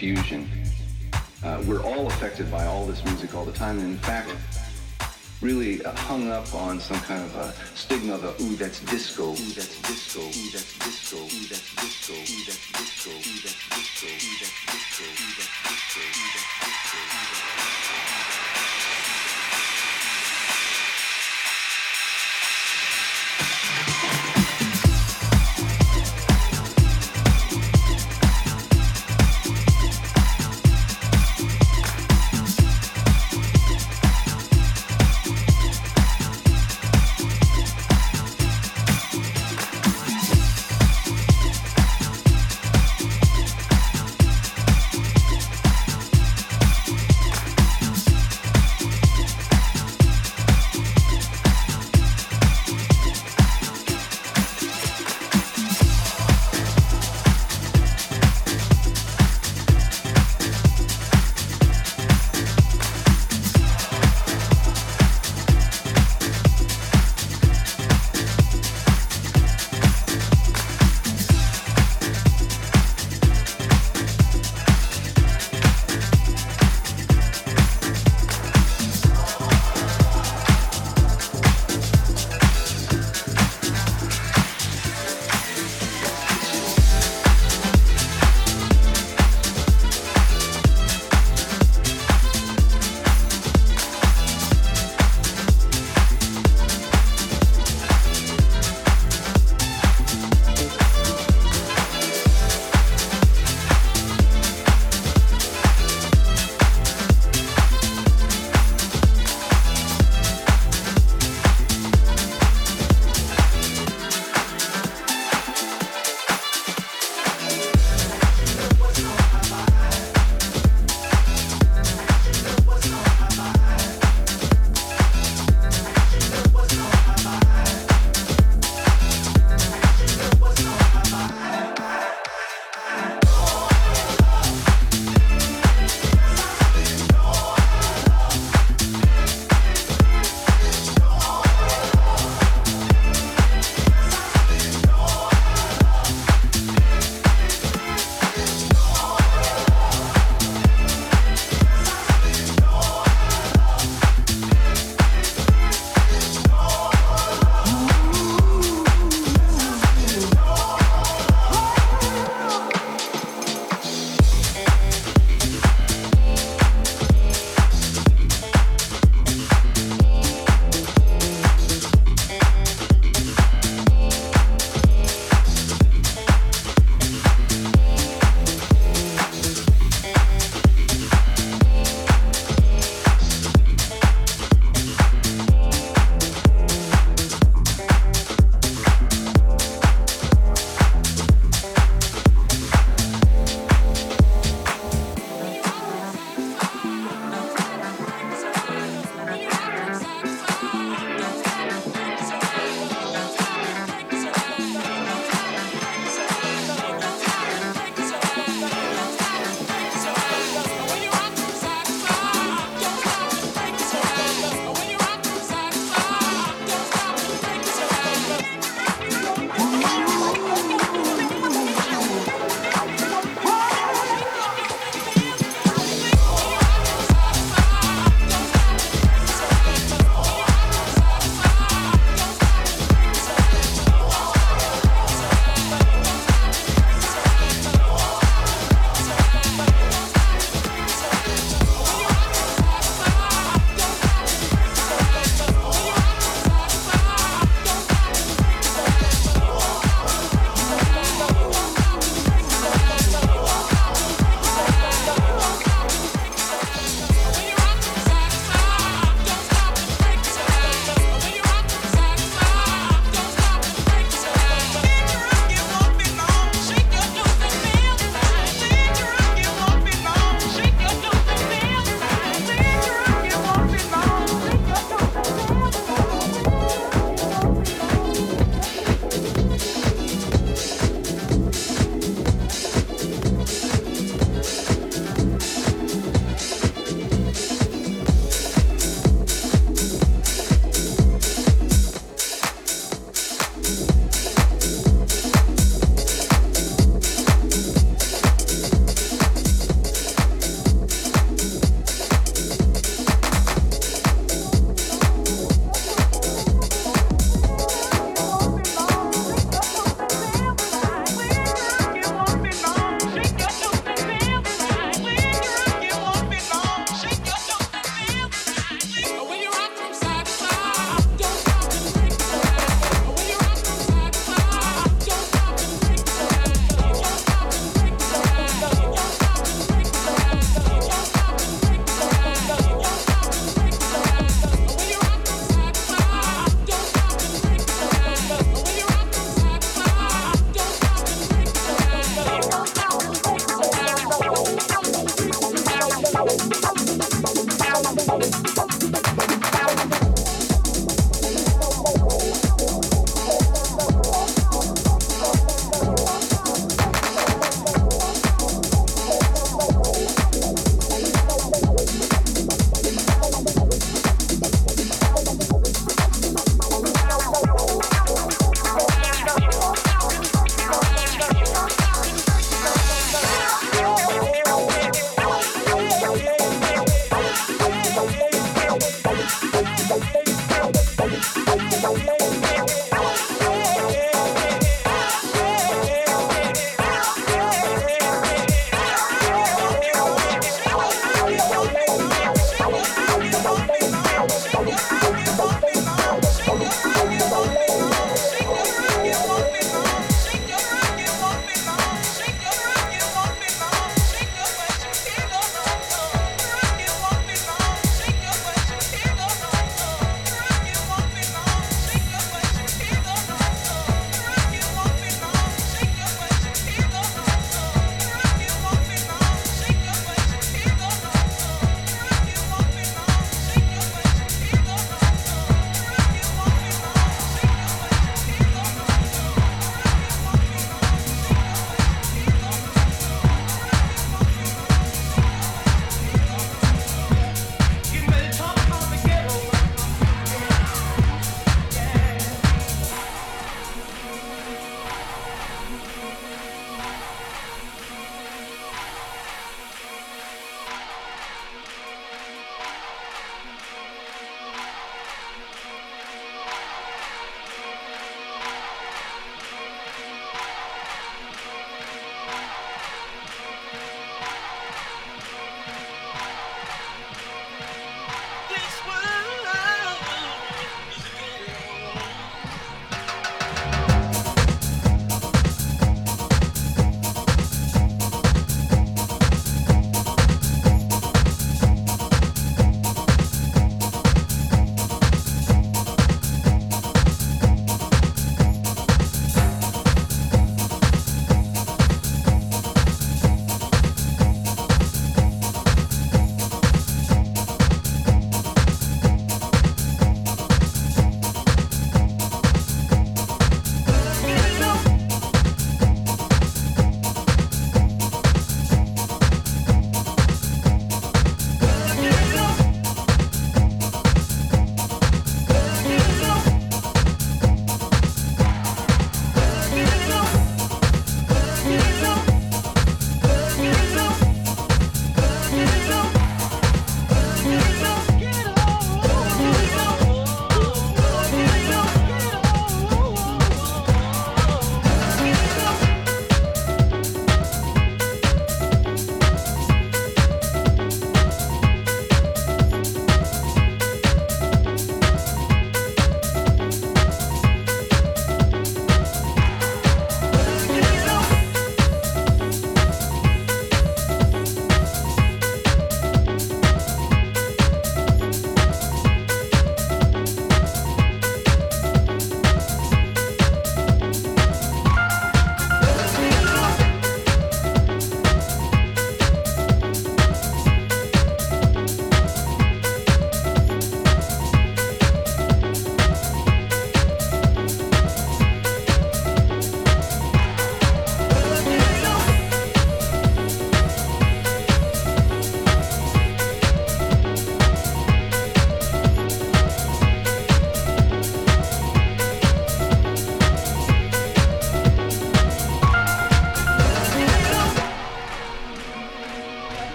fusion. Uh, we're all affected by all this music all the time. And in fact, really uh, hung up on some kind of a stigma of, ooh, that's disco, ooh, that's disco, ooh, that's disco, ooh, that's disco, ooh, that's disco, ooh, that's disco, ooh, that's disco, ooh,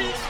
Peace.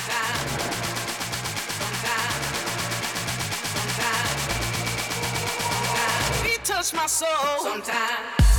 sometimes, sometimes, sometimes, my soul. Sometimes.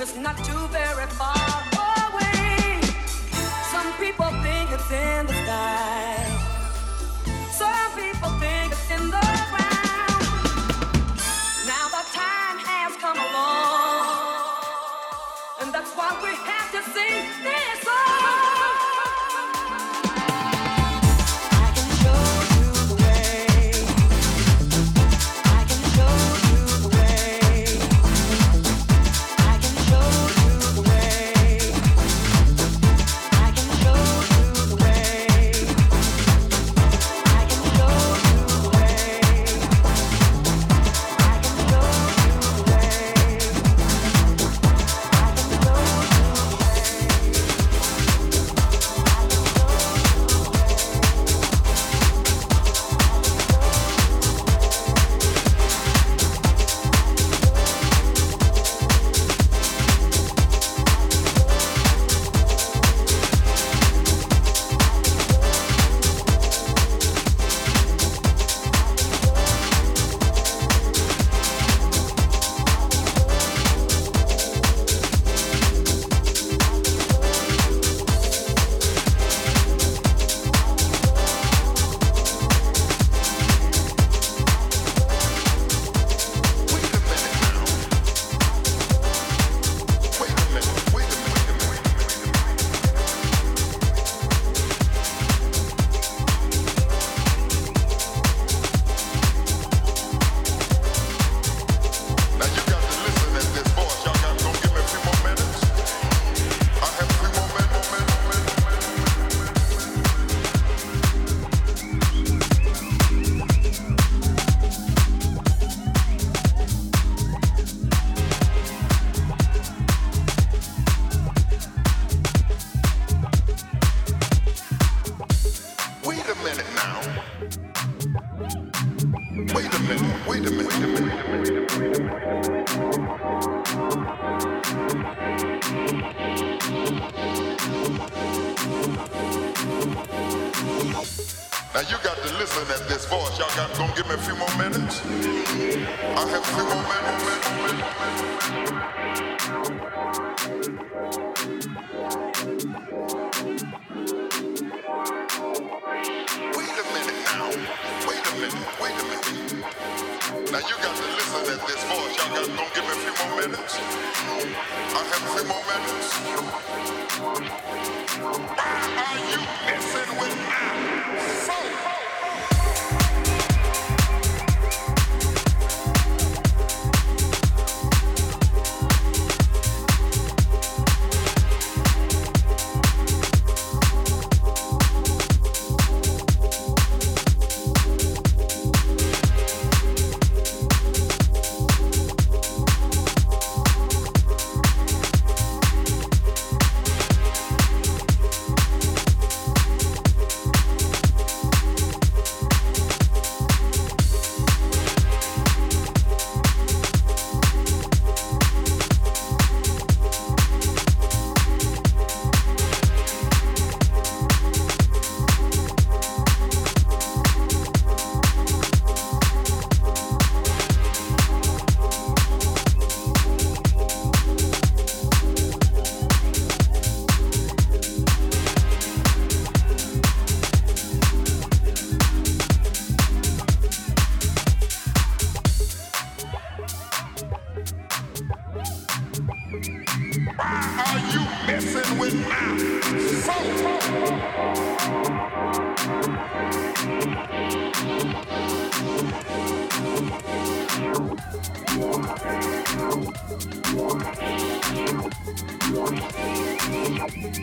and it's not too very far away. Some people think it's in the sky. Some people think it's in the ground. Now the time has come along, and that's why we have to sing this.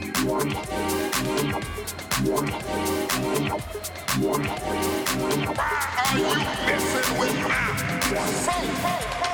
Are you messing with my soul?